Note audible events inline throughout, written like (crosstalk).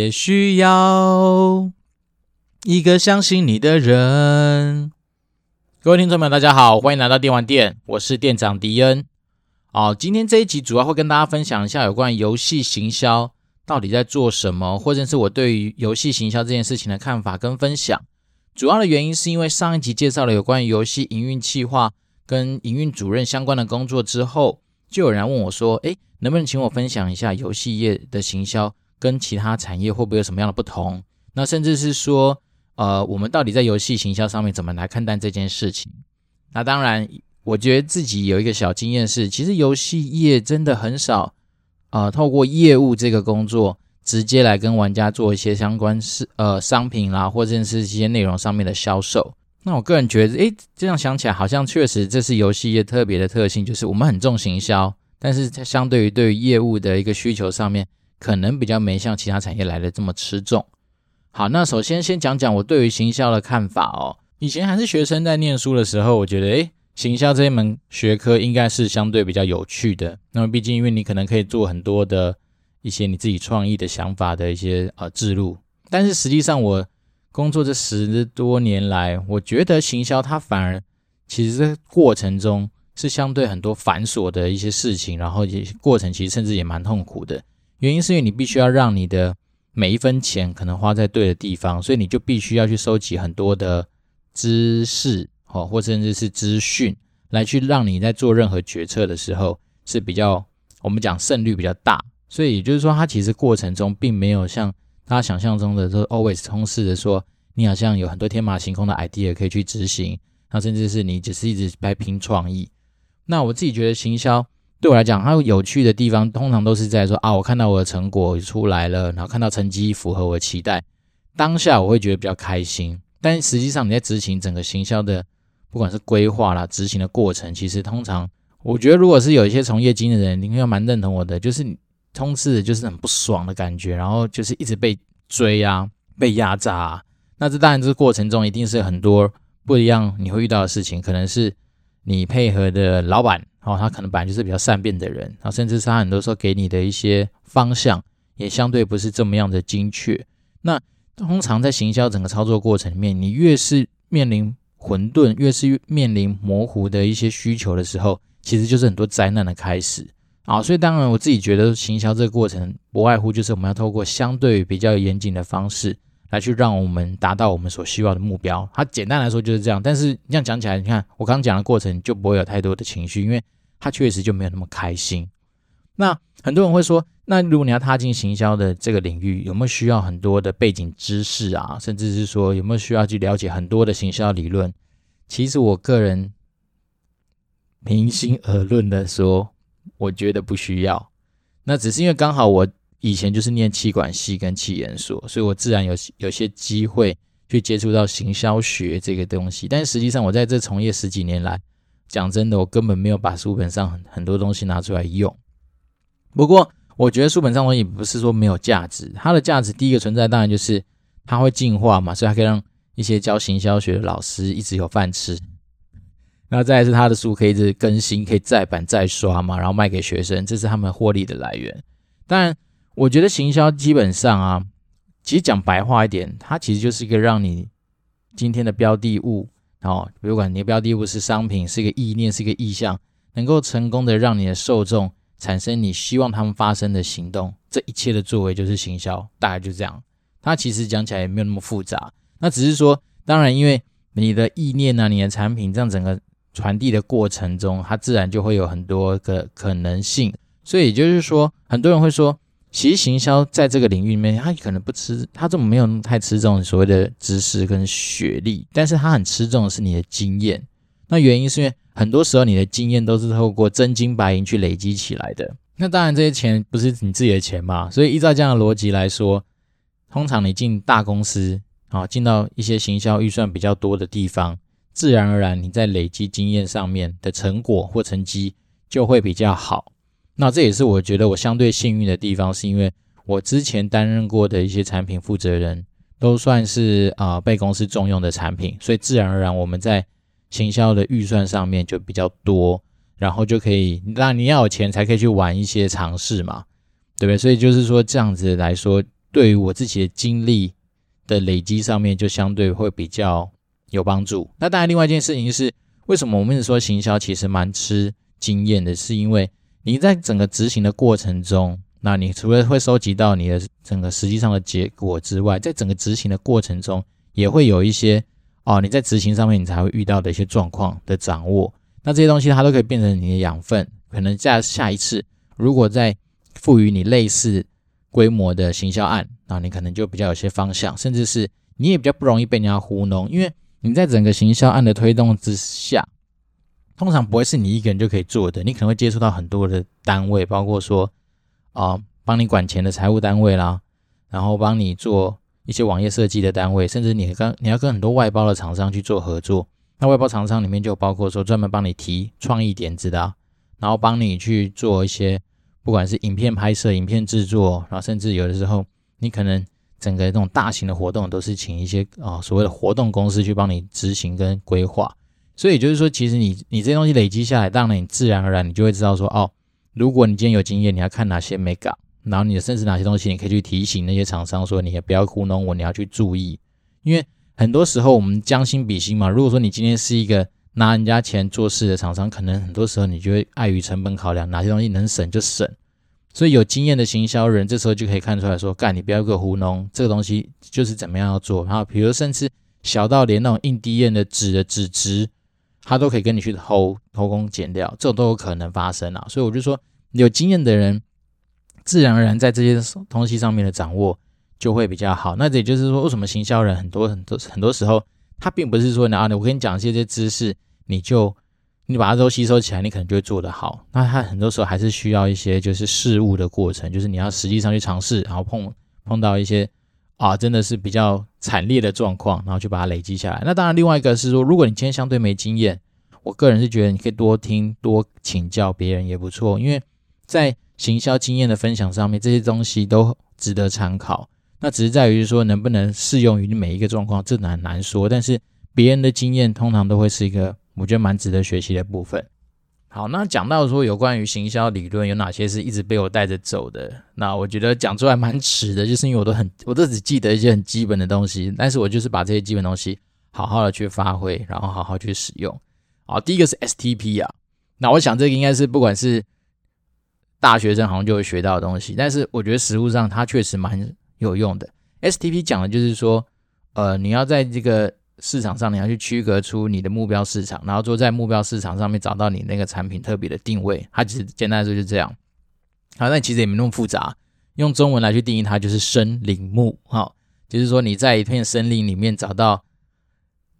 也需要一个相信你的人。各位听众朋友，大家好，欢迎来到电玩店，我是店长迪恩。好，今天这一集主要会跟大家分享一下有关游戏行销到底在做什么，或者是我对于游戏行销这件事情的看法跟分享。主要的原因是因为上一集介绍了有关于游戏营运企划跟营运主任相关的工作之后，就有人问我说：“诶，能不能请我分享一下游戏业的行销？”跟其他产业会不会有什么样的不同？那甚至是说，呃，我们到底在游戏行销上面怎么来看待这件事情？那当然，我觉得自己有一个小经验是，其实游戏业真的很少，呃，透过业务这个工作直接来跟玩家做一些相关是呃商品啦，或者是一些内容上面的销售。那我个人觉得，诶，这样想起来好像确实这是游戏业特别的特性，就是我们很重行销，但是它相对于对于业务的一个需求上面。可能比较没像其他产业来的这么吃重。好，那首先先讲讲我对于行销的看法哦。以前还是学生在念书的时候，我觉得诶，行销这一门学科应该是相对比较有趣的。那么毕竟因为你可能可以做很多的一些你自己创意的想法的一些呃置入，但是实际上我工作这十多年来，我觉得行销它反而其实这过程中是相对很多繁琐的一些事情，然后也过程其实甚至也蛮痛苦的。原因是因为你必须要让你的每一分钱可能花在对的地方，所以你就必须要去收集很多的知识，哦，或甚至是资讯，来去让你在做任何决策的时候是比较我们讲胜率比较大。所以也就是说，它其实过程中并没有像大家想象中的说 always 充斥着说你好像有很多天马行空的 idea 可以去执行，那甚至是你只是一直在拼创意。那我自己觉得行销。对我来讲，它有趣的地方通常都是在说啊，我看到我的成果出来了，然后看到成绩符合我的期待，当下我会觉得比较开心。但实际上你在执行整个行销的，不管是规划啦、执行的过程，其实通常我觉得，如果是有一些从业经验的人，你应该蛮认同我的，就是你通知的就是很不爽的感觉，然后就是一直被追啊、被压榨啊。那这当然这个过程中一定是很多不一样你会遇到的事情，可能是你配合的老板。哦，他可能本来就是比较善变的人，然后甚至是他很多时候给你的一些方向也相对不是这么样的精确。那通常在行销整个操作过程里面，你越是面临混沌，越是面临模糊的一些需求的时候，其实就是很多灾难的开始啊。所以当然我自己觉得行销这个过程不外乎就是我们要透过相对比较严谨的方式。来去让我们达到我们所需要的目标，它简单来说就是这样。但是这样讲起来，你看我刚刚讲的过程就不会有太多的情绪，因为它确实就没有那么开心。那很多人会说，那如果你要踏进行销的这个领域，有没有需要很多的背景知识啊？甚至是说有没有需要去了解很多的行销理论？其实我个人平心而论的说，我觉得不需要。那只是因为刚好我。以前就是念气管系跟气研所，所以我自然有有些机会去接触到行销学这个东西。但实际上，我在这从业十几年来，讲真的，我根本没有把书本上很很多东西拿出来用。不过，我觉得书本上东西不是说没有价值，它的价值第一个存在，当然就是它会进化嘛，所以它可以让一些教行销学的老师一直有饭吃。然后再是他的书可以一直更新，可以再版再刷嘛，然后卖给学生，这是他们获利的来源。当然。我觉得行销基本上啊，其实讲白话一点，它其实就是一个让你今天的标的物哦，不管你的标的物是商品，是一个意念，是一个意向，能够成功的让你的受众产生你希望他们发生的行动，这一切的作为就是行销，大概就这样。它其实讲起来也没有那么复杂，那只是说，当然因为你的意念啊，你的产品这样整个传递的过程中，它自然就会有很多个可能性。所以也就是说，很多人会说。其实行销在这个领域里面，他可能不吃，他这么没有太吃重所谓的知识跟学历，但是他很吃重的是你的经验。那原因是因为很多时候你的经验都是透过真金白银去累积起来的。那当然这些钱不是你自己的钱嘛，所以依照这样的逻辑来说，通常你进大公司啊，进到一些行销预算比较多的地方，自然而然你在累积经验上面的成果或成绩就会比较好。那这也是我觉得我相对幸运的地方，是因为我之前担任过的一些产品负责人，都算是啊、被公司重用的产品，所以自然而然我们在行销的预算上面就比较多，然后就可以，那你要有钱才可以去玩一些尝试嘛，对不对？所以就是说这样子来说，对于我自己的经历的累积上面，就相对会比较有帮助。那当然，另外一件事情是，为什么我们一直说行销其实蛮吃经验的，是因为你在整个执行的过程中，那你除了会收集到你的整个实际上的结果之外，在整个执行的过程中，也会有一些哦，你在执行上面你才会遇到的一些状况的掌握。那这些东西它都可以变成你的养分，可能在下一次如果再赋予你类似规模的行销案，那你可能就比较有些方向，甚至是你也比较不容易被人家糊弄，因为你在整个行销案的推动之下，通常不会是你一个人就可以做的，你可能会接触到很多的单位，包括说啊帮你管钱的财务单位啦，然后帮你做一些网页设计的单位，甚至你跟你要跟很多外包的厂商去做合作。那外包厂商里面就包括说专门帮你提创意点子的，然后帮你去做一些不管是影片拍摄、影片制作，然后甚至有的时候你可能整个这种大型的活动都是请一些啊所谓的活动公司去帮你执行跟规划。所以就是说，其实你你这些东西累积下来，当然你自然而然你就会知道说哦，如果你今天有经验，你要看哪些没搞，然后你甚至哪些东西你可以去提醒那些厂商说，你也不要糊弄我，你要去注意，因为。很多时候我们将心比心嘛。如果说你今天是一个拿人家钱做事的厂商，可能很多时候你就会碍于成本考量，哪些东西能省就省。所以有经验的行销人，这时候就可以看出来说，干你不要给我糊弄，这个东西就是怎么样要做。然后比如甚至小到连那种印 DM 的纸的纸质，他都可以跟你去偷偷工减料，这种都有可能发生啊。所以我就说，有经验的人，自然而然在这些东西上面的掌握。就会比较好。那也就是说，为什么行销人很多很多很多时候，他并不是说啊，我跟你讲这些知识，你就你把它都吸收起来，你可能就会做得好。那他很多时候还是需要一些就是事物的过程，就是你要实际上去尝试，然后碰碰到一些啊真的是比较惨烈的状况，然后就把它累积下来。那当然，另外一个是说，如果你今天相对没经验，我个人是觉得你可以多听多请教别人也不错，因为在行销经验的分享上面，这些东西都值得参考。那只是在于说能不能适用于你每一个状况，这难难说。但是别人的经验通常都会是一个我觉得蛮值得学习的部分。好，那讲到说有关于行销理论有哪些是一直被我带着走的，那我觉得讲出来蛮迟的，就是因为我都很我都只记得一些很基本的东西，但是我就是把这些基本东西好好的去发挥，然后好好去使用。好，第一个是 STP 啊，那我想这个应该是不管是大学生好像就会学到的东西，但是我觉得实务上它确实蛮。有用的 STP 讲的就是说，呃，你要在这个市场上，你要去区隔出你的目标市场，然后说在目标市场上面找到你那个产品特别的定位。它其实简单来说就是这样。好，那其实也没那么复杂，用中文来去定义它就是森林木。哈，就是说你在一片森林里面找到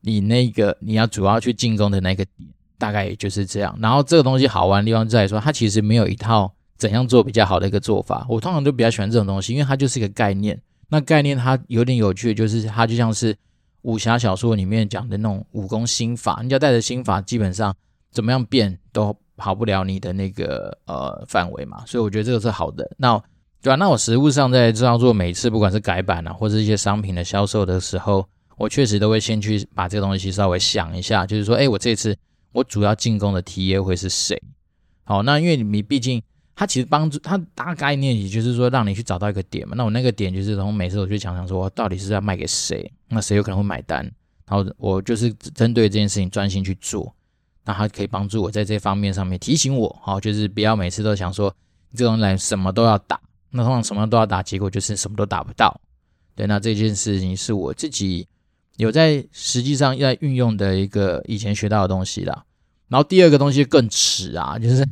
你那个你要主要去进攻的那个点，大概也就是这样。然后这个东西好玩的地方在于说，它其实没有一套。怎样做比较好的一个做法？我通常都比较喜欢这种东西，因为它就是一个概念。那概念它有点有趣，就是它就像是武侠小说里面讲的那种武功心法。你要带着心法，基本上怎么样变都跑不了你的那个呃范围嘛。所以我觉得这个是好的。那对啊，那我实务上在这样做，每次不管是改版啊，或者一些商品的销售的时候，我确实都会先去把这个东西稍微想一下，就是说，哎，我这次我主要进攻的 TA 会是谁？好，那因为你毕竟。它其实帮助它大概念，也就是说让你去找到一个点嘛。那我那个点就是从每次我去想想说，到底是要卖给谁，那谁有可能会买单，然后我就是针对这件事情专心去做。那它可以帮助我在这方面上面提醒我，好，就是不要每次都想说这种人什么都要打，那通常什么都要打，结果就是什么都打不到。对，那这件事情是我自己有在实际上在运用的一个以前学到的东西啦。然后第二个东西更迟啊，就是。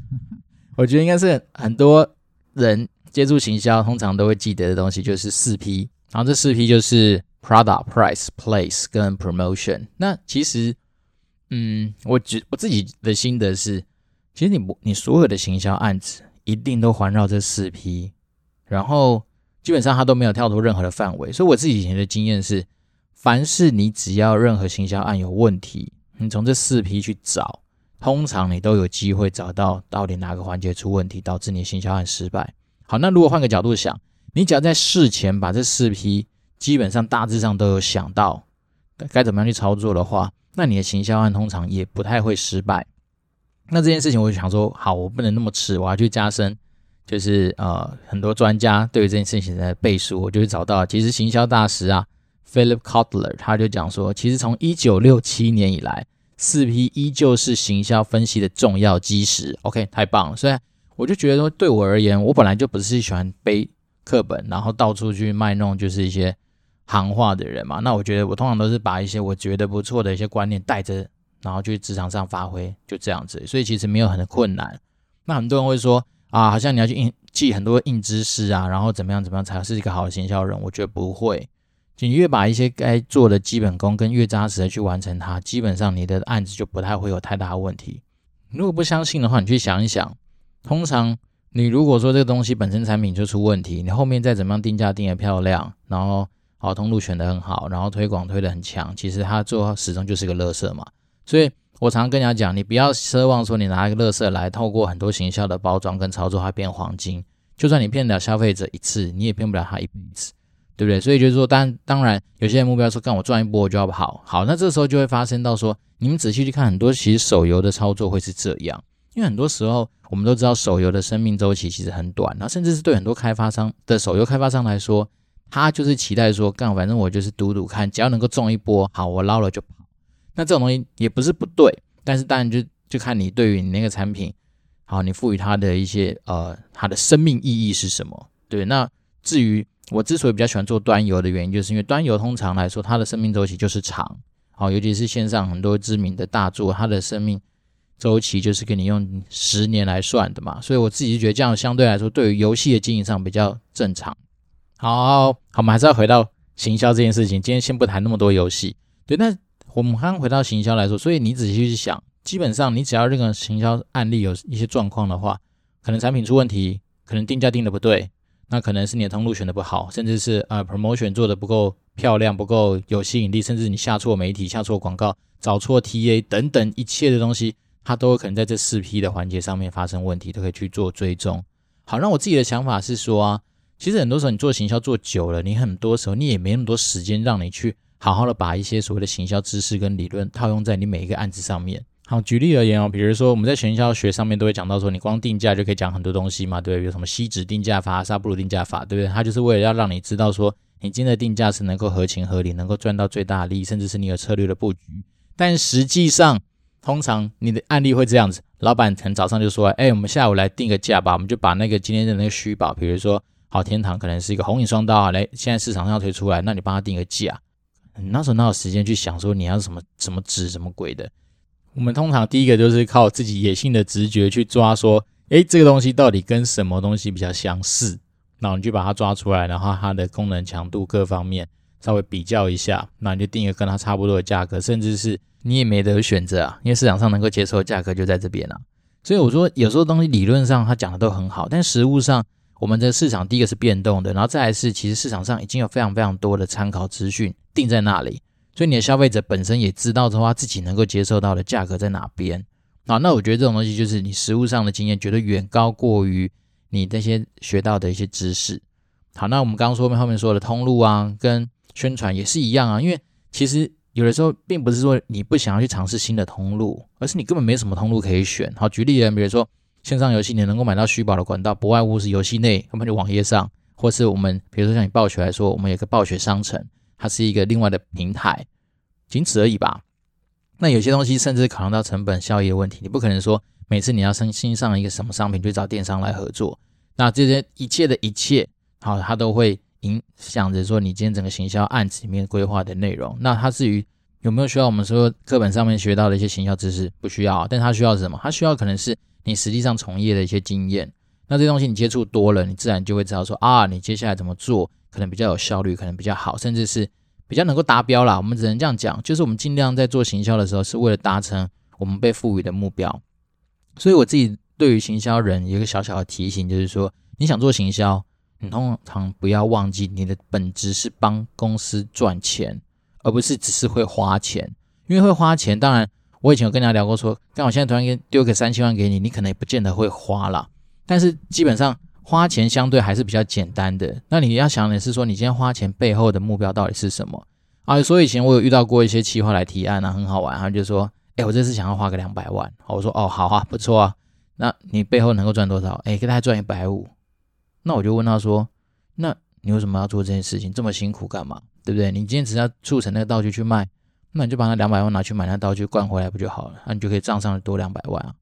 我觉得应该是很多人接触行销，通常都会记得的东西，就是四 P。然后这四 P 就是 Product、Price、Place 跟 Promotion。那其实，嗯，我觉我自己的心得是，其实你不，你所有的行销案子一定都环绕这四 P，然后基本上它都没有跳脱任何的范围。所以我自己以前的经验是，凡是你只要任何行销案有问题，你从这四 P 去找。通常你都有机会找到到底哪个环节出问题，导致你行销案失败。好，那如果换个角度想，你只要在事前把这四批基本上大致上都有想到该怎么样去操作的话，那你的行销案通常也不太会失败。那这件事情我就想说，好，我不能那么迟，我要去加深就是呃很多专家对于这件事情的背书，我就会找到，其实行销大师啊，Philip Kotler 他就讲说，其实从一九六七年以来，四 P 依旧是行销分析的重要基石。OK，太棒了。所以我就觉得说，对我而言，我本来就不是喜欢背课本，然后到处去卖弄，就是一些行话的人嘛。那我觉得我通常都是把一些我觉得不错的一些观念带着，然后去职场上发挥，就这样子。所以其实没有很困难。那很多人会说啊，好像你要去印记很多硬知识啊，然后怎么样怎么样才是一个好的行销人？我觉得不会。你越把一些该做的基本功跟越扎实的去完成它，基本上你的案子就不太会有太大的问题。如果不相信的话，你去想一想，通常你如果说这个东西本身产品就出问题，你后面再怎么样定价定得漂亮，然后好通路选得很好，然后推广推的很强，其实它最后始终就是个垃圾嘛。所以我常常跟人家讲，你不要奢望说你拿一个垃圾来透过很多行销的包装跟操作，它变黄金。就算你骗得了消费者一次，你也骗不了他一辈子。对不对？所以就是说，当当然，有些人目标说，干我赚一波我就要跑。好，那这时候就会发生到说，你们仔细去看，很多其实手游的操作会是这样，因为很多时候我们都知道手游的生命周期其实很短，那甚至是对很多开发商的手游开发商来说，他就是期待说，干反正我就是赌赌看，只要能够中一波，好，我捞了就跑。那这种东西也不是不对，但是当然就就看你对于你那个产品，好，你赋予它的一些呃，它的生命意义是什么？对，那至于。我之所以比较喜欢做端游的原因，就是因为端游通常来说，它的生命周期就是长，好，尤其是线上很多知名的大作，它的生命周期就是给你用十年来算的嘛，所以我自己就觉得这样相对来说，对于游戏的经营上比较正常。好好，好，我们还是要回到行销这件事情，今天先不谈那么多游戏，对，那我们刚刚回到行销来说，所以你仔细去想，基本上你只要任何行销案例有一些状况的话，可能产品出问题，可能定价定的不对。那可能是你的通路选的不好，甚至是呃 promotion 做的不够漂亮，不够有吸引力，甚至你下错媒体、下错广告、找错 TA 等等一切的东西，它都有可能在这四 P 的环节上面发生问题，都可以去做追踪。好，那我自己的想法是说啊，其实很多时候你做行销做久了，你很多时候你也没那么多时间让你去好好的把一些所谓的行销知识跟理论套用在你每一个案子上面。好，举例而言哦，比如说我们在行销学上面都会讲到说，你光定价就可以讲很多东西嘛，对不对？有什么锡纸定价法、萨布鲁定价法，对不对？它就是为了要让你知道说，你今天的定价是能够合情合理，能够赚到最大利，甚至是你有策略的布局。但实际上，通常你的案例会这样子，老板可能早上就说，哎，我们下午来定个价吧，我们就把那个今天的那个虚宝，比如说好天堂可能是一个红影双刀啊，来现在市场上要推出来，那你帮他定个价，你那时候哪有时间去想说你要什么什么值什么鬼的？我们通常第一个就是靠自己野性的直觉去抓，说，诶，这个东西到底跟什么东西比较相似？然后你就把它抓出来，然后它的功能强度各方面稍微比较一下，那你就定一个跟它差不多的价格，甚至是你也没得选择啊，因为市场上能够接受的价格就在这边了啊。所以我说，有时候东西理论上它讲的都很好，但实物上，我们的市场第一个是变动的，然后再来是，其实市场上已经有非常非常多的参考资讯定在那里。所以你的消费者本身也知道的话，自己能够接受到的价格在哪边啊？那我觉得这种东西就是你实物上的经验绝对远高过于你那些学到的一些知识。好，那我们刚刚说后面说的通路啊，跟宣传也是一样啊。因为其实有的时候并不是说你不想要去尝试新的通路，而是你根本没什么通路可以选。好，举例人，比如说线上游戏，你能够买到虚宝的管道，不外乎是游戏内，根本就网页上，或是我们比如说像你暴雪来说，我们有个暴雪商城。它是一个另外的平台，仅此而已吧。那有些东西甚至考量到成本效益的问题，你不可能说每次你要新新上一个什么商品就找电商来合作。那这些一切的一切，好，它都会影响着说你今天整个行销案子里面规划的内容。那它至于有没有需要我们说课本上面学到的一些行销知识，不需要。但它需要什么？它需要可能是你实际上从业的一些经验。那这东西你接触多了，你自然就会知道说啊，你接下来怎么做。可能比较有效率，可能比较好，甚至是比较能够达标啦。我们只能这样讲，就是我们尽量在做行销的时候，是为了达成我们被赋予的目标。所以我自己对于行销人有一个小小的提醒，就是说，你想做行销，你通常不要忘记你的本质是帮公司赚钱，而不是只是会花钱。因为会花钱，当然我以前有跟大家聊过，说，刚好现在突然间丢个三千万给你，你可能也不见得会花啦。但是基本上。花钱相对还是比较简单的，那你要想的是说，你今天花钱背后的目标到底是什么啊？所以以前我有遇到过一些企划来提案啊，很好玩，他就说，哎，我这次想要花个两百万，我说，哦，好啊，不错啊，那你背后能够赚多少？哎，给大家赚一百五，那我就问他说：“那你为什么要做这件事情？这么辛苦干嘛？对不对？你今天只要促成那个道具去卖，那你就把那两百万拿去买那道具灌回来不就好了？那你就可以账上多两百万啊。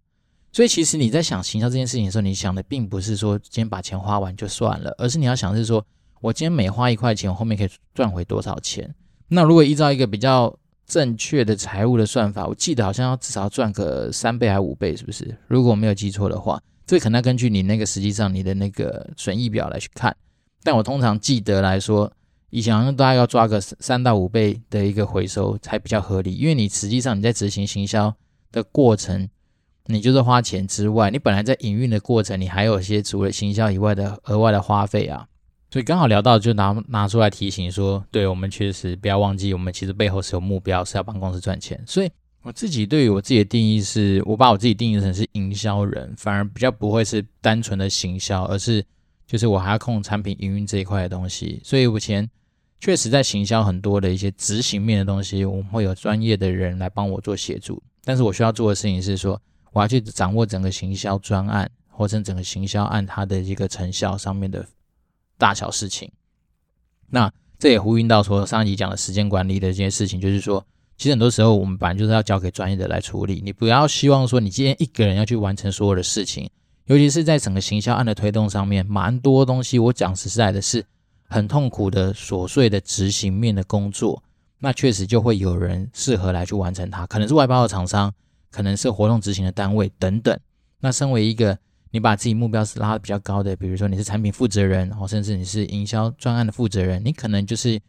所以其实你在想行销这件事情的时候，你想的并不是说今天把钱花完就算了，而是你要想是说我今天每花一块钱，我后面可以赚回多少钱？那如果依照一个比较正确的财务的算法，我记得好像要至少赚个三倍还是五倍，是不是？如果我没有记错的话。这可能要根据你那个实际上你的那个损益表来去看，但我通常记得来说，以前好像大概要抓个三到五倍的一个回收才比较合理，因为你实际上你在执行行销的过程，你就是花钱之外，你本来在营运的过程，你还有一些除了行销以外的额外的花费啊，所以刚好聊到就拿拿出来提醒说，对，我们确实不要忘记，我们其实背后是有目标，是要帮公司赚钱，所以。我自己对于我自己的定义是，我把我自己定义成是营销人，反而比较不会是单纯的行销，而是就是我还要控产品营运这一块的东西。所以，目前确实在行销很多的一些执行面的东西，我们会有专业的人来帮我做协助。但是我需要做的事情是说，我要去掌握整个行销专案或者整个行销案它的一个成效上面的大小事情。那这也呼应到说上一集讲的时间管理的这件事情，就是说。其实很多时候，我们本来就是要交给专业的来处理。你不要希望说你今天一个人要去完成所有的事情，尤其是在整个行销案的推动上面，蛮多东西。我讲实在的，是很痛苦的琐碎的执行面的工作。那确实就会有人适合来去完成它，可能是外包的厂商，可能是活动执行的单位等等。那身为一个你把自己目标是拉得比较高的，比如说你是产品负责人，然后甚至你是营销专案的负责人，你可能就是。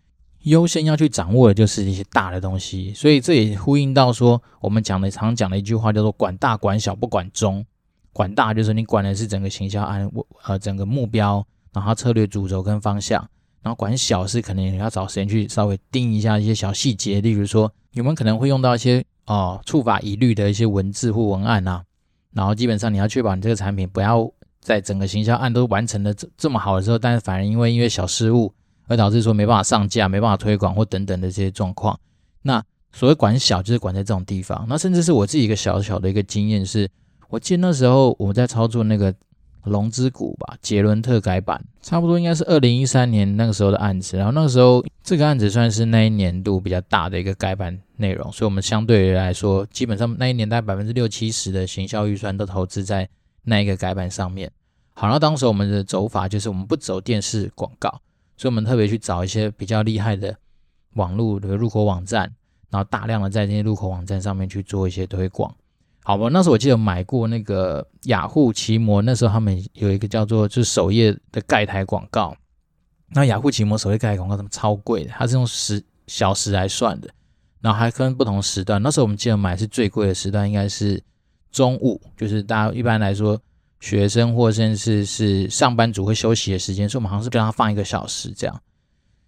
优先要去掌握的就是一些大的东西，所以这也呼应到说，我们讲的常讲的一句话叫做“管大管小不管中”。管大就是你管的是整个行销案，呃，整个目标，然后策略主轴跟方向；然后管小是可能你要找时间去稍微盯一下一些小细节，例如说有没有可能会用到一些哦触法疑虑的一些文字或文案啊，然后基本上你要确保你这个产品不要在整个行销案都完成的这这么好的时候，但是反而因为因为小失误。而导致说没办法上架、没办法推广或等等的这些状况。那所谓管小，就是管在这种地方。那甚至是我自己一个小小的一个经验是，我记得那时候我在操作那个《龙之谷》吧，杰伦特改版，差不多应该是二零一三年那个时候的案子。然后那个时候这个案子算是那一年度比较大的一个改版内容，所以我们相对于来说，基本上那一年大概百分之六七十的行销预算都投资在那一个改版上面。好，那当时我们的走法就是我们不走电视广告。所以，我们特别去找一些比较厉害的网络的入口网站，然后大量的在这些入口网站上面去做一些推广。好吧，那时候我记得买过那个雅虎奇摩，那时候他们有一个叫做就是首页的盖台广告。那雅虎奇摩首页盖台广告他们超贵的，它是用时小时来算的，然后还分不同时段。那时候我们记得买是最贵的时段，应该是中午，就是大家一般来说。学生或甚至是上班族会休息的时间，所以我们好像是跟他放一个小时这样。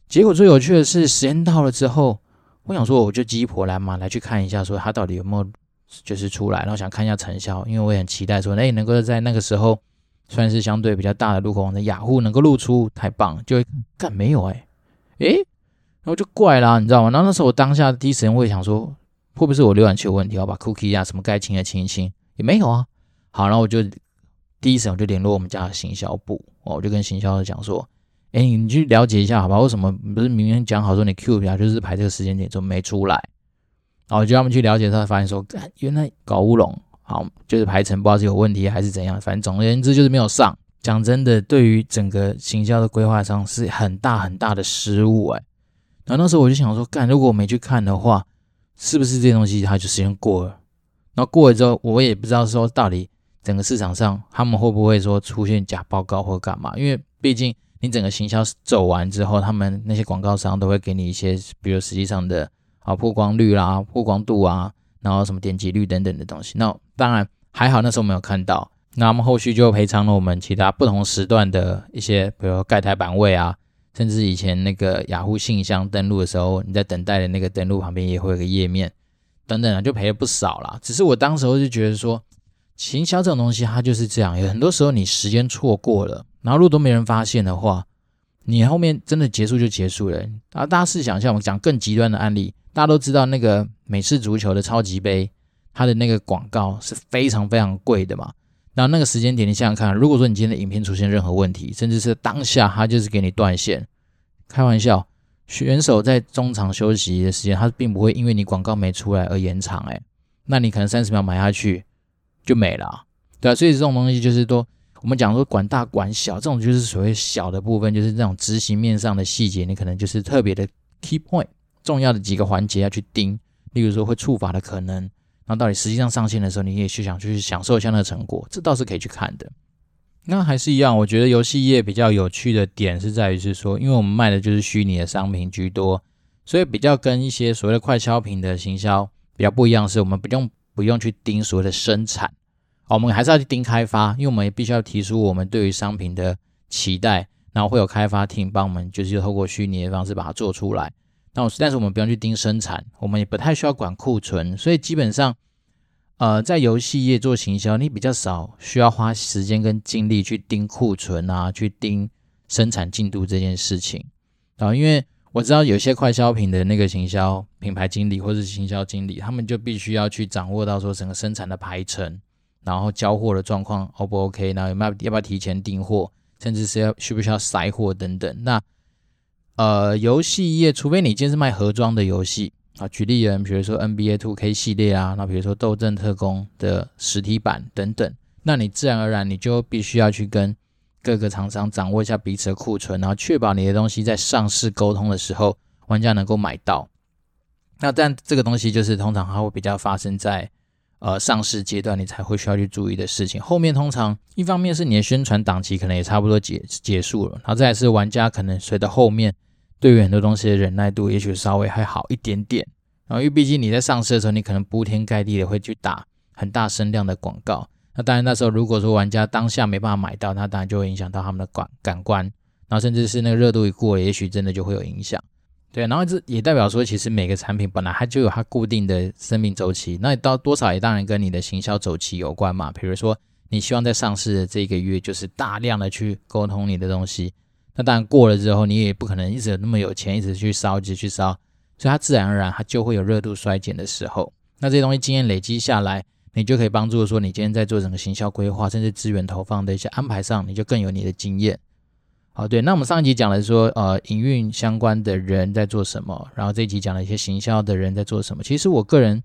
结果最有趣的是，时间到了之后，我想说我就鸡婆来嘛，来去看一下，说它到底有没有就是出来，然后想看一下成效，因为我也很期待说，哎，能够在那个时候算是相对比较大的入口网站雅虎能够露出，太棒，就会干没有哎，诶，然后就怪啦，你知道吗？然后那时候我当下第一时间我也想说，会不会是我浏览器有问题，我把 cookie 啊什么该清的清一清，也没有啊。好，然后我就。第一时间我就联络我们家的行销部，哦我就跟行销的讲说，哎，你去了解一下好吧？为什么不是明明讲好说你 Q 表就是排这个时间点，怎么没出来？然后我就他们去了解，他发现说，原来搞乌龙，好，就是排程不知道是有问题还是怎样，反正总而言之就是没有上。讲真的，对于整个行销的规划上是很大很大的失误哎。然后那时候我就想说，干，如果我没去看的话，是不是这些东西它就时间过了？然后过了之后，我也不知道说到底。整个市场上，他们会不会说出现假报告或干嘛？因为毕竟你整个行销走完之后，他们那些广告商都会给你一些，比如实际上的啊曝光率啦、曝光度啊，然后什么点击率等等的东西。那当然还好，那时候没有看到。那我们后续就赔偿了我们其他不同时段的一些，比如盖台版位啊，甚至以前那个雅虎信箱登录的时候，你在等待的那个登录旁边也会有个页面等等啊，就赔了不少啦。只是我当时候就觉得说。行销这种东西，它就是这样。有很多时候，你时间错过了，然后如果都没人发现的话，你后面真的结束就结束了。啊大家试想一下，我们讲更极端的案例，大家都知道那个美式足球的超级杯，它的那个广告是非常非常贵的嘛。然后那个时间点，你想想看，如果说你今天的影片出现任何问题，甚至是当下它就是给你断线，开玩笑，选手在中场休息的时间，他并不会因为你广告没出来而延长，诶，那你可能三十秒买下去就没了，对啊，所以这种东西就是说，我们讲说管大管小，这种就是所谓小的部分，就是这种执行面上的细节，你可能就是特别的 key point，重要的几个环节要去盯，例如说会触发的可能。那到底实际上上线的时候，你也去想去享受一下那个成果，这倒是可以去看的。那还是一样，我觉得游戏业比较有趣的点是在于是说，因为我们卖的就是虚拟的商品居多，所以比较跟一些所谓的快消品的行销比较不一样，是我们不用不用去盯所谓的生产，我们还是要去盯开发，因为我们也必须要提出我们对于商品的期待，然后会有开发 team 帮我们，就是透过虚拟的方式把它做出来。那但是我们不用去盯生产，我们也不太需要管库存，所以基本上，呃，在游戏业做行销，你比较少需要花时间跟精力去盯库存啊，去盯生产进度这件事情啊。因为我知道有些快消品的那个行销品牌经理或者是行销经理，他们就必须要去掌握到说整个生产的排程，然后交货的状况 O 不 OK，然后有没有要不要提前订货，甚至是要需不需要塞货等等。那呃，游戏业，除非你今天是卖盒装的游戏啊，举例人，比如说 NBA Two K 系列啊，那比如说《斗阵特工》的实体版等等，那你自然而然你就必须要去跟各个厂商掌握一下彼此的库存，然后确保你的东西在上市沟通的时候，玩家能够买到。那但这个东西就是通常它会比较发生在呃上市阶段，你才会需要去注意的事情。后面通常一方面是你的宣传档期可能也差不多结结束了，然后再是玩家可能随着后面。对于很多东西的忍耐度，也许稍微还好一点点。然后，因为毕竟你在上市的时候，你可能铺天盖地的会去打很大声量的广告。那当然，那时候如果说玩家当下没办法买到，那当然就会影响到他们的感感官。然后，甚至是那个热度一过，也许真的就会有影响。对，然后这也代表说，其实每个产品本来它就有它固定的生命周期。那到多少也当然跟你的行销周期有关嘛。比如说，你希望在上市的这个月，就是大量的去沟通你的东西。那当然过了之后，你也不可能一直有那么有钱，一直去烧，一直去烧，所以它自然而然它就会有热度衰减的时候。那这些东西经验累积下来，你就可以帮助说，你今天在做整个行销规划，甚至资源投放的一些安排上，你就更有你的经验。好，对，那我们上一集讲了说，呃，营运相关的人在做什么，然后这一集讲了一些行销的人在做什么。其实我个人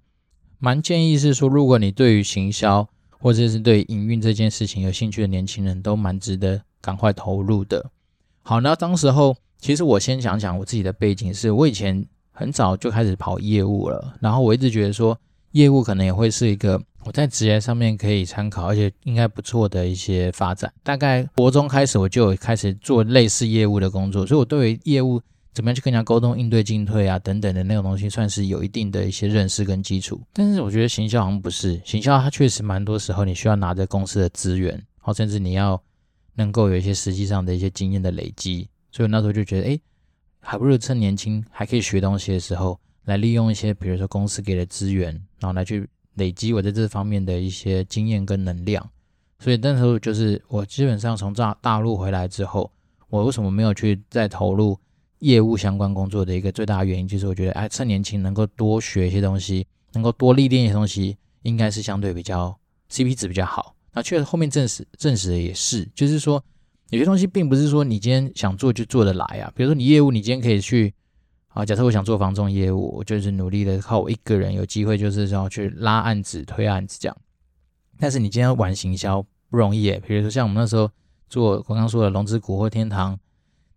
蛮建议是说，如果你对于行销或者是对营运这件事情有兴趣的年轻人，都蛮值得赶快投入的。好，那当时候其实我先讲讲我自己的背景，是我以前很早就开始跑业务了，然后我一直觉得说业务可能也会是一个我在职业上面可以参考，而且应该不错的一些发展。大概国中开始我就有开始做类似业务的工作，所以我对于业务怎么样去跟人家沟通、应对进退啊等等的那种东西，算是有一定的一些认识跟基础。但是我觉得行销好像不是，行销它确实蛮多时候你需要拿着公司的资源，然后甚至你要。能够有一些实际上的一些经验的累积，所以那时候就觉得，哎，还不如趁年轻还可以学东西的时候，来利用一些比如说公司给的资源，然后来去累积我在这方面的一些经验跟能量。所以那时候就是我基本上从大大陆回来之后，我为什么没有去再投入业务相关工作的一个最大原因，就是我觉得，哎，趁年轻能够多学一些东西，能够多历练一些东西，应该是相对比较 CP 值比较好。那确实后面证实证实的也是，就是说有些东西并不是说你今天想做就做得来啊。比如说你业务，你今天可以去啊，假设我想做房仲业务，我就是努力的靠我一个人有机会，就是要去拉案子、推案子这样。但是你今天要玩行销不容易诶，比如说像我们那时候做我刚刚说的龙之谷或天堂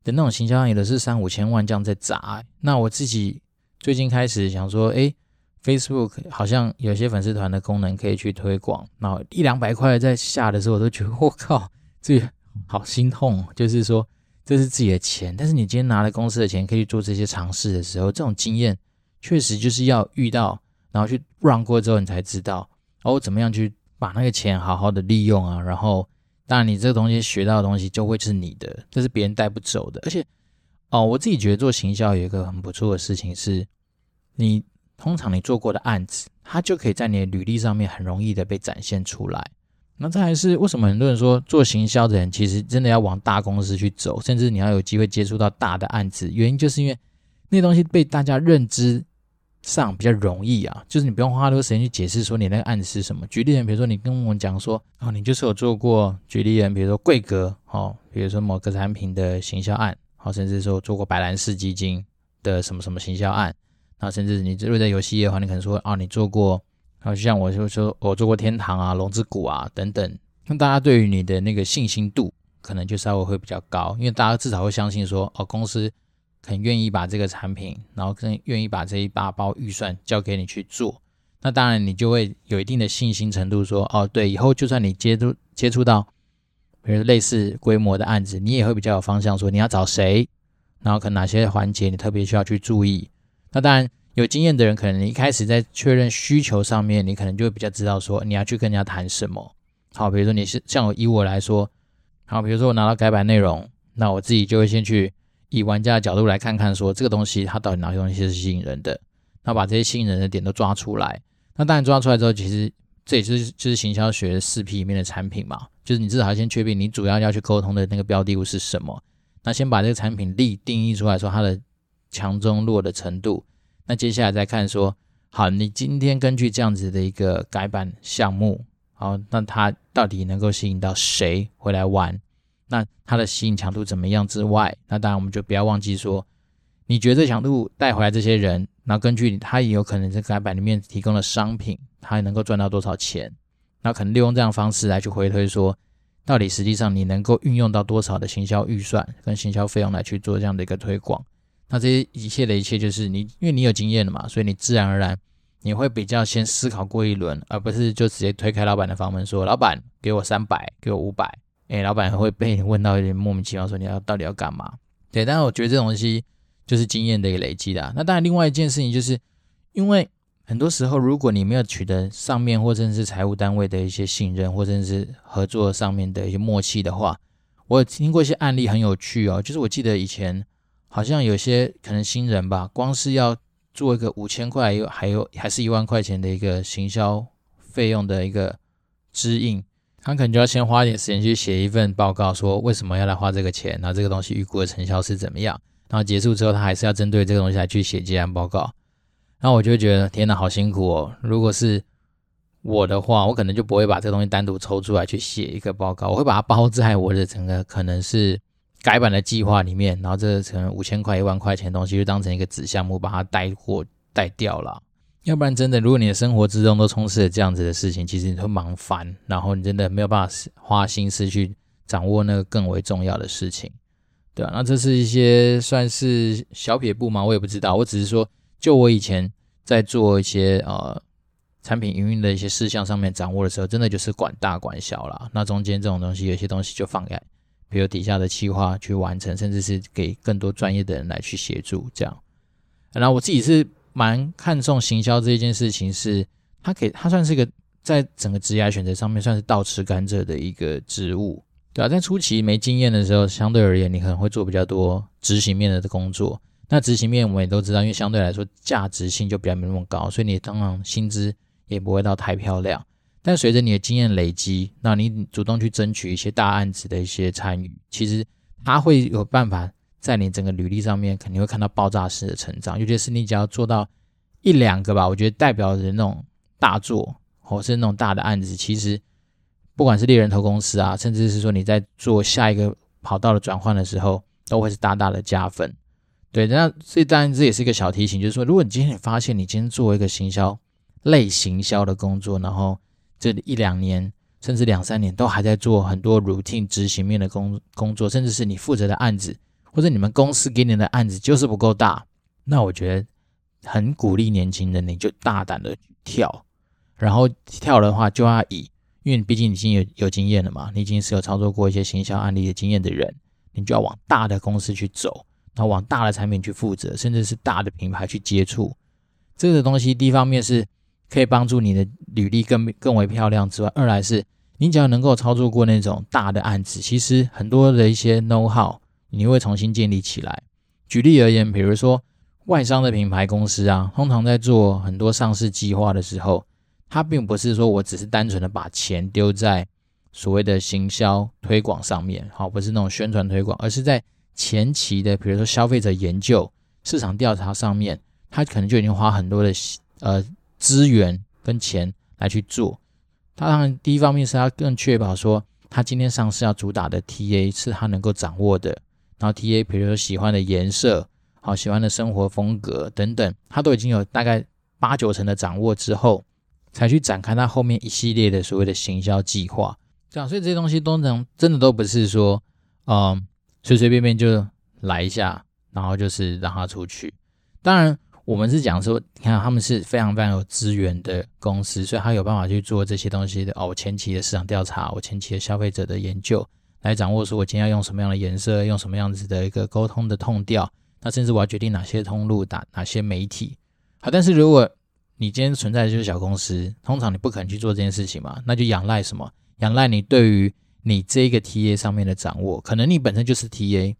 的那种行销，有的是三五千万这样在砸。那我自己最近开始想说，诶。Facebook 好像有些粉丝团的功能可以去推广，然后一两百块在下的时候，我都觉得 (laughs) 我靠，这好心痛。就是说，这是自己的钱，但是你今天拿了公司的钱，可以做这些尝试的时候，这种经验确实就是要遇到，然后去 run 过之后，你才知道哦，怎么样去把那个钱好好的利用啊。然后，当然你这个东西学到的东西就会是你的，这是别人带不走的。而且，哦，我自己觉得做行销有一个很不错的事情是，你。通常你做过的案子，它就可以在你的履历上面很容易的被展现出来。那这还是为什么很多人说做行销的人其实真的要往大公司去走，甚至你要有机会接触到大的案子，原因就是因为那东西被大家认知上比较容易啊，就是你不用花多时间去解释说你那个案子是什么。举例人，比如说你跟我们讲说，哦，你就是有做过，举例人，比如说贵格，哦，比如说某个产品的行销案，好，甚至说做过白兰氏基金的什么什么行销案，那甚至你如果在游戏业的话，你可能说，哦，你做过，好，就像我就说我做过天堂啊、龙之谷啊等等，那大家对于你的那个信心度可能就稍微会比较高，因为大家至少会相信说，哦，公司。很愿意把这个产品，然后更愿意把这一大包预算交给你去做，那当然你就会有一定的信心程度说，说哦，对，以后就算你接触接触到，比如类似规模的案子，你也会比较有方向，说你要找谁，然后可能哪些环节你特别需要去注意。那当然有经验的人，可能你一开始在确认需求上面，你可能就会比较知道说你要去跟人家谈什么。好，比如说你是像我以我来说，好，比如说我拿到改版内容，那我自己就会先去。以玩家的角度来看看，说这个东西它到底哪些东西是吸引人的，那把这些吸引人的点都抓出来。那当然抓出来之后，其实这也是就是行销学四 P 里面的产品嘛，就是你至少要先确定你主要要去沟通的那个标的物是什么。那先把这个产品力定义出来，说它的强中弱的程度。那接下来再看说，好，你今天根据这样子的一个改版项目，好，那它到底能够吸引到谁回来玩？那它的吸引强度怎么样之外，那当然我们就不要忘记说，你觉得强度带回来这些人，那根据他也有可能在改版里面提供的商品，他能够赚到多少钱，那可能利用这样方式来去回推说，到底实际上你能够运用到多少的行销预算跟行销费用来去做这样的一个推广。那这些一切的一切就是你，因为你有经验了嘛，所以你自然而然你会比较先思考过一轮，而不是就直接推开老板的房门说，老板给我三百，给我五百。哎，老板会被你问到有点莫名其妙，说你要到底要干嘛？对，但是我觉得这种东西就是经验的一个累积的。那当然，另外一件事情就是，因为很多时候，如果你没有取得上面或者是财务单位的一些信任，或者是合作上面的一些默契的话，我有听过一些案例很有趣哦。就是我记得以前好像有些可能新人吧，光是要做一个五千块，又还有还是一万块钱的一个行销费用的一个支应。他可能就要先花一点时间去写一份报告，说为什么要来花这个钱，然后这个东西预估的成效是怎么样，然后结束之后他还是要针对这个东西来去写结案报告。然后我就觉得天哪，好辛苦哦！如果是我的话，我可能就不会把这个东西单独抽出来去写一个报告，我会把它包在我的整个可能是改版的计划里面，然后这可能五千块、一万块钱的东西就当成一个子项目，把它带过带掉了。要不然真的，如果你的生活之中都充斥着这样子的事情，其实你会忙烦，然后你真的没有办法花心思去掌握那个更为重要的事情，对啊，那这是一些算是小撇步吗？我也不知道，我只是说，就我以前在做一些呃产品营运的一些事项上面掌握的时候，真的就是管大管小啦。那中间这种东西，有些东西就放开，比如底下的企划去完成，甚至是给更多专业的人来去协助这样。然后我自己是。蛮看重行销这件事情，是它给它算是一个在整个职业选择上面算是倒吃甘蔗的一个职务，对啊，在初期没经验的时候，相对而言你可能会做比较多执行面的工作。那执行面我们也都知道，因为相对来说价值性就比较没那么高，所以你当然薪资也不会到太漂亮。但随着你的经验累积，那你主动去争取一些大案子的一些参与，其实它会有办法。在你整个履历上面，肯定会看到爆炸式的成长。尤其是你只要做到一两个吧，我觉得代表着那种大作，或是那种大的案子，其实不管是猎人头公司啊，甚至是说你在做下一个跑道的转换的时候，都会是大大的加分。对，那这当然这也是一个小提醒，就是说，如果你今天你发现你今天做一个行销类行销的工作，然后这一两年甚至两三年都还在做很多 routine 执行面的工工作，甚至是你负责的案子。或者你们公司给你的案子就是不够大，那我觉得很鼓励年轻人，你就大胆的跳，然后跳的话就要以，因为毕竟已经有有经验了嘛，你已经是有操作过一些行销案例的经验的人，你就要往大的公司去走，然后往大的产品去负责，甚至是大的品牌去接触。这个东西，第一方面是可以帮助你的履历更更为漂亮之外，二来是你只要能够操作过那种大的案子，其实很多的一些 know how。你会重新建立起来。举例而言，比如说外商的品牌公司啊，通常在做很多上市计划的时候，它并不是说我只是单纯的把钱丢在所谓的行销推广上面，好，不是那种宣传推广，而是在前期的，比如说消费者研究、市场调查上面，他可能就已经花很多的呃资源跟钱来去做。他当然第一方面是他更确保说，他今天上市要主打的 TA 是他能够掌握的，然后 TA 比如说喜欢的颜色，好喜欢的生活风格等等，他都已经有大概八九成的掌握之后，才去展开他后面一系列的所谓的行销计划。这样，所以这些东西都能真的都不是说，嗯，随随便便就来一下，然后就是让他出去。当然，我们是讲说，你看他们是非常非常有资源的公司，所以他有办法去做这些东西的。哦，我前期的市场调查，我前期的消费者的研究，来掌握说我今天要用什么样的颜色，用什么样子的一个沟通的痛调。那甚至我要决定哪些通路打哪些媒体。好，但是如果你今天存在就是小公司，通常你不可能去做这件事情嘛，那就仰赖什么？仰赖你对于你这个 TA 上面的掌握，可能你本身就是 TA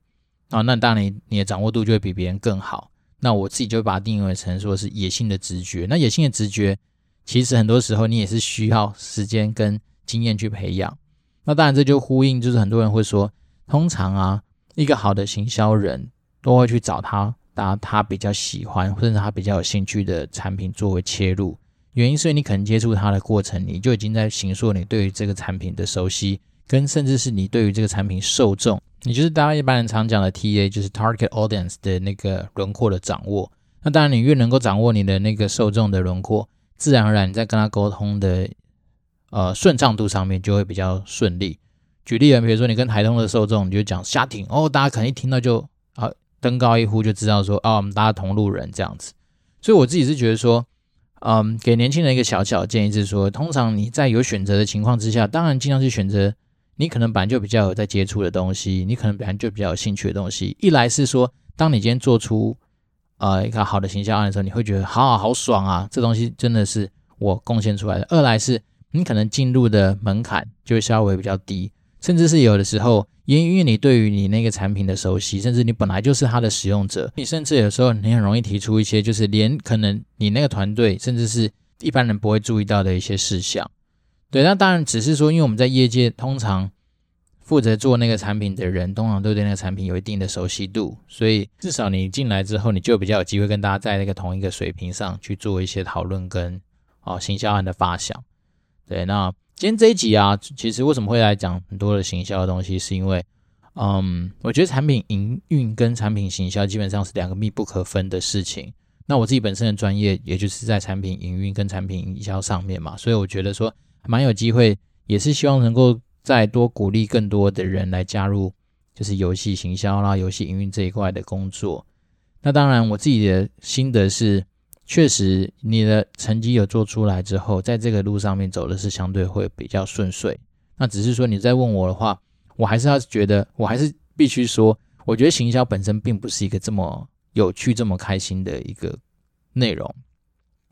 啊，那当然你你的掌握度就会比别人更好。那我自己就会把它定义为成说是野性的直觉。那野性的直觉，其实很多时候你也是需要时间跟经验去培养。那当然这就呼应，就是很多人会说，通常啊，一个好的行销人都会去找他，打他比较喜欢或者他比较有兴趣的产品作为切入。原因是你可能接触它的过程，你就已经在形塑你对于这个产品的熟悉，跟甚至是你对于这个产品受众，你就是大家一般人常讲的 TA，就是 Target Audience 的那个轮廓的掌握。那当然，你越能够掌握你的那个受众的轮廓，自然而然你在跟他沟通的呃顺畅度上面就会比较顺利。举例啊，比如说你跟台东的受众，你就讲虾艇哦，大家可能一听到就啊登高一呼就知道说哦，我们大家同路人这样子。所以我自己是觉得说。嗯，给年轻人一个小小的建议是说，通常你在有选择的情况之下，当然尽量去选择你可能本来就比较有在接触的东西，你可能本来就比较有兴趣的东西。一来是说，当你今天做出呃一个好的行销案的时候，你会觉得好好好爽啊，这东西真的是我贡献出来的。二来是你可能进入的门槛就会稍微比较低，甚至是有的时候。因因为你对于你那个产品的熟悉，甚至你本来就是它的使用者，你甚至有时候你很容易提出一些就是连可能你那个团队甚至是一般人不会注意到的一些事项。对，那当然只是说，因为我们在业界通常负责做那个产品的人，通常都对那个产品有一定的熟悉度，所以至少你进来之后，你就比较有机会跟大家在那个同一个水平上去做一些讨论跟哦行销案的发想。对，那。今天这一集啊，其实为什么会来讲很多的行销的东西，是因为，嗯，我觉得产品营运跟产品行销基本上是两个密不可分的事情。那我自己本身的专业，也就是在产品营运跟产品营销上面嘛，所以我觉得说蛮有机会，也是希望能够再多鼓励更多的人来加入，就是游戏行销啦、游戏营运这一块的工作。那当然，我自己的心得是。确实，你的成绩有做出来之后，在这个路上面走的是相对会比较顺遂。那只是说你在问我的话，我还是要觉得，我还是必须说，我觉得行销本身并不是一个这么有趣、这么开心的一个内容。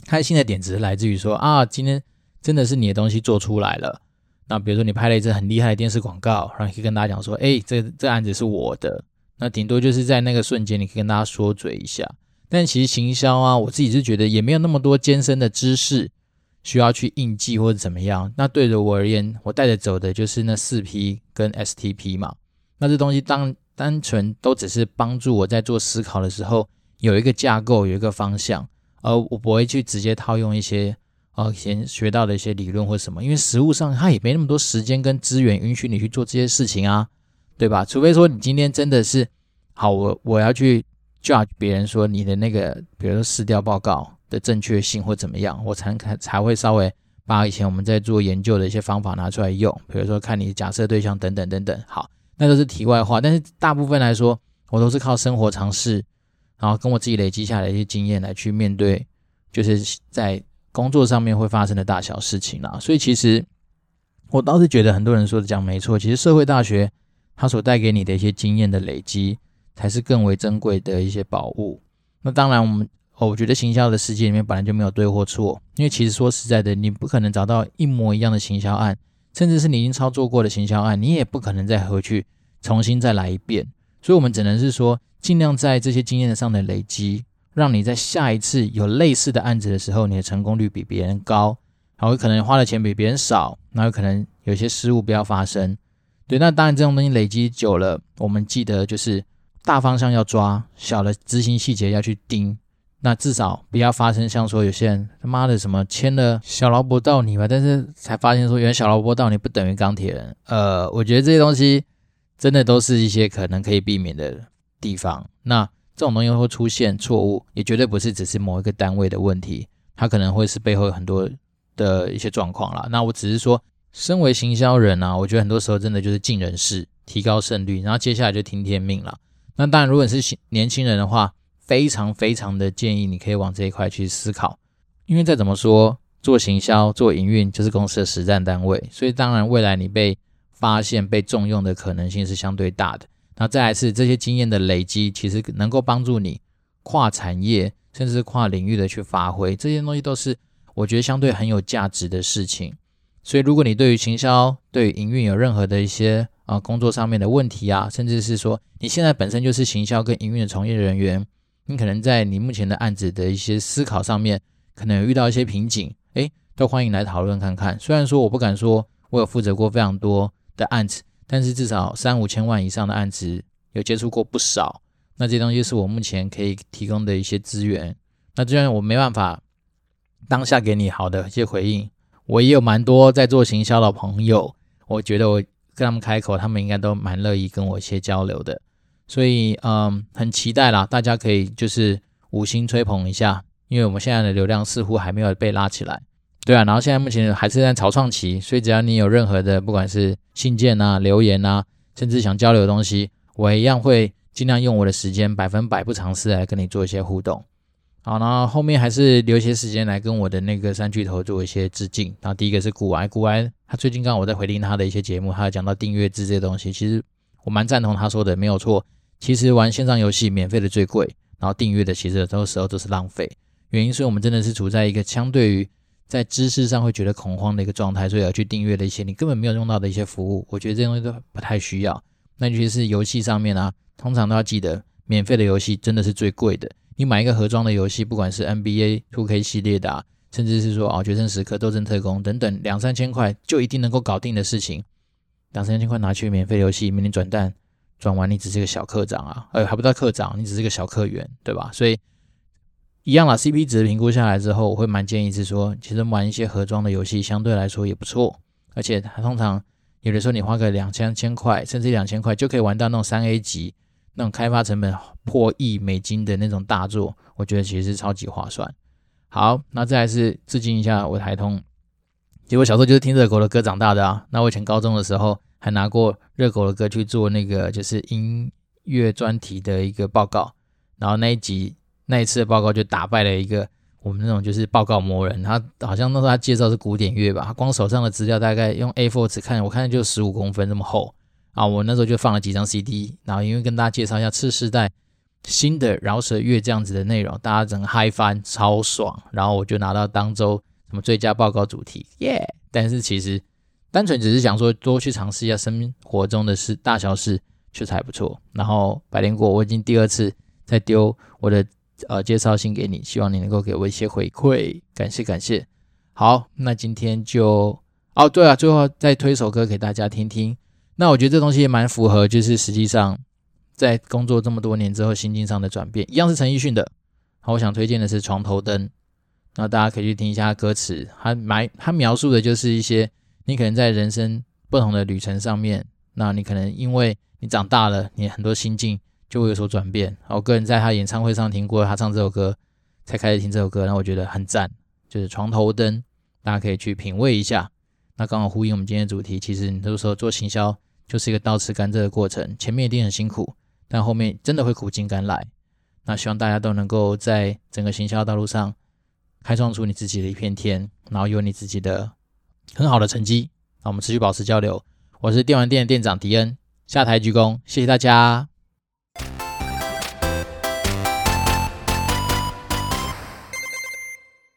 开心的点只是来自于说啊，今天真的是你的东西做出来了。那比如说你拍了一支很厉害的电视广告，然后可以跟大家讲说，哎，这这案子是我的。那顶多就是在那个瞬间，你可以跟大家说嘴一下。但其实行销啊，我自己是觉得也没有那么多艰深的知识需要去印记或者怎么样。那对着我而言，我带着走的就是那四 P 跟 STP 嘛。那这东西当单纯都只是帮助我在做思考的时候有一个架构，有一个方向，而我不会去直接套用一些哦，先学到的一些理论或什么，因为实务上它也没那么多时间跟资源允许你去做这些事情啊，对吧？除非说你今天真的是好，我我要去。judge 别人说你的那个，比如说市调报告的正确性或怎么样，我才才才会稍微把以前我们在做研究的一些方法拿出来用，比如说看你假设对象等等等等。好，那都是题外话。但是大部分来说，我都是靠生活尝试，然后跟我自己累积下来一些经验来去面对，就是在工作上面会发生的大小事情啦。所以其实我倒是觉得很多人说的讲没错，其实社会大学它所带给你的一些经验的累积。才是更为珍贵的一些宝物。那当然，我们哦，我觉得行销的世界里面本来就没有对或错，因为其实说实在的，你不可能找到一模一样的行销案，甚至是你已经操作过的行销案，你也不可能再回去重新再来一遍。所以，我们只能是说，尽量在这些经验上的累积，让你在下一次有类似的案子的时候，你的成功率比别人高，然后可能花的钱比别人少，那有可能有些失误不要发生。对，那当然这种东西累积久了，我们记得就是。大方向要抓，小的执行细节要去盯，那至少不要发生像说有些人他妈的什么签了小劳勃到你吧，但是才发现说原来小劳勃到你不等于钢铁人。呃，我觉得这些东西真的都是一些可能可以避免的地方。那这种东西会出现错误，也绝对不是只是某一个单位的问题，它可能会是背后有很多的一些状况啦。那我只是说，身为行销人啊，我觉得很多时候真的就是尽人事，提高胜率，然后接下来就听天命了。那当然，如果你是年轻人的话，非常非常的建议你可以往这一块去思考，因为再怎么说，做行销、做营运就是公司的实战单位，所以当然未来你被发现、被重用的可能性是相对大的。那再来是这些经验的累积，其实能够帮助你跨产业甚至是跨领域的去发挥，这些东西都是我觉得相对很有价值的事情。所以如果你对于行销、对于营运有任何的一些啊工作上面的问题啊，甚至是说你现在本身就是行销跟营运的从业人员。你可能在你目前的案子的一些思考上面，可能有遇到一些瓶颈，诶，都欢迎来讨论看看。虽然说我不敢说我有负责过非常多的案子，但是至少三五千万以上的案子有接触过不少。那这东西是我目前可以提供的一些资源。那既然我没办法当下给你好的一些回应，我也有蛮多在做行销的朋友，我觉得我跟他们开口，他们应该都蛮乐意跟我一些交流的。所以，嗯，很期待啦，大家可以就是五星吹捧一下，因为我们现在的流量似乎还没有被拉起来，对啊。然后现在目前还是在草创期，所以只要你有任何的，不管是信件啊、留言啊，甚至想交流的东西，我一样会尽量用我的时间百分百不尝试来跟你做一些互动。好，然后后面还是留一些时间来跟我的那个三巨头做一些致敬。然后第一个是股癌，股癌他最近刚好我在回听他的一些节目，他有讲到订阅制这些东西，其实我蛮赞同他说的，没有错。其实玩线上游戏免费的最贵，然后订阅的其实很多时候都是浪费。原因是我们真的是处在一个相对于在知识上会觉得恐慌的一个状态，所以要去订阅的一些你根本没有用到的一些服务，我觉得这些东西都不太需要。那尤其是游戏上面啊，通常都要记得，免费的游戏真的是最贵的。你买一个盒装的游戏，不管是 NBA 2K 系列的啊，甚至是说哦决胜时刻、斗阵特工等等，两三千块就一定能够搞定的事情，两三千块拿去免费游戏，明天转蛋。转完你只是个小课长啊，呃，还不到课长，你只是个小课员，对吧？所以一样啦，CP 值评估下来之后，我会蛮建议是说，其实玩一些盒装的游戏相对来说也不错，而且它通常有的时候你花个两千千块，甚至两千块就可以玩到那种三 A 级、那种开发成本破亿美金的那种大作，我觉得其实是超级划算。好，那再来是致敬一下我台通，结果小时候就是听热狗的歌长大的啊，那我以前高中的时候。还拿过热狗的歌去做那个就是音乐专题的一个报告，然后那一集那一次的报告就打败了一个我们那种就是报告魔人，他好像那时候他介绍是古典乐吧，他光手上的资料大概用 A4 纸看，我看就十五公分这么厚啊，我那时候就放了几张 CD，然后因为跟大家介绍一下次世代新的饶舌乐这样子的内容，大家整个嗨翻超爽，然后我就拿到当周什么最佳报告主题，耶！但是其实。单纯只是想说多去尝试一下生活中的事，大小事确实还不错。然后百灵果，我已经第二次在丢我的呃介绍信给你，希望你能够给我一些回馈，感谢感谢。好，那今天就哦对啊，最后再推首歌给大家听听。那我觉得这东西也蛮符合，就是实际上在工作这么多年之后心境上的转变，一样是陈奕迅的。好，我想推荐的是《床头灯》，那大家可以去听一下歌词，他埋他描述的就是一些。你可能在人生不同的旅程上面，那你可能因为你长大了，你很多心境就会有所转变。我个人在他演唱会上听过他唱这首歌，才开始听这首歌，那我觉得很赞，就是床头灯，大家可以去品味一下。那刚好呼应我们今天的主题，其实你都说做行销就是一个倒吃甘蔗的过程，前面一定很辛苦，但后面真的会苦尽甘来。那希望大家都能够在整个行销道路上开创出你自己的一片天，然后有你自己的。很好的成绩，那我们持续保持交流。我是电玩店的店长迪恩，下台鞠躬，谢谢大家。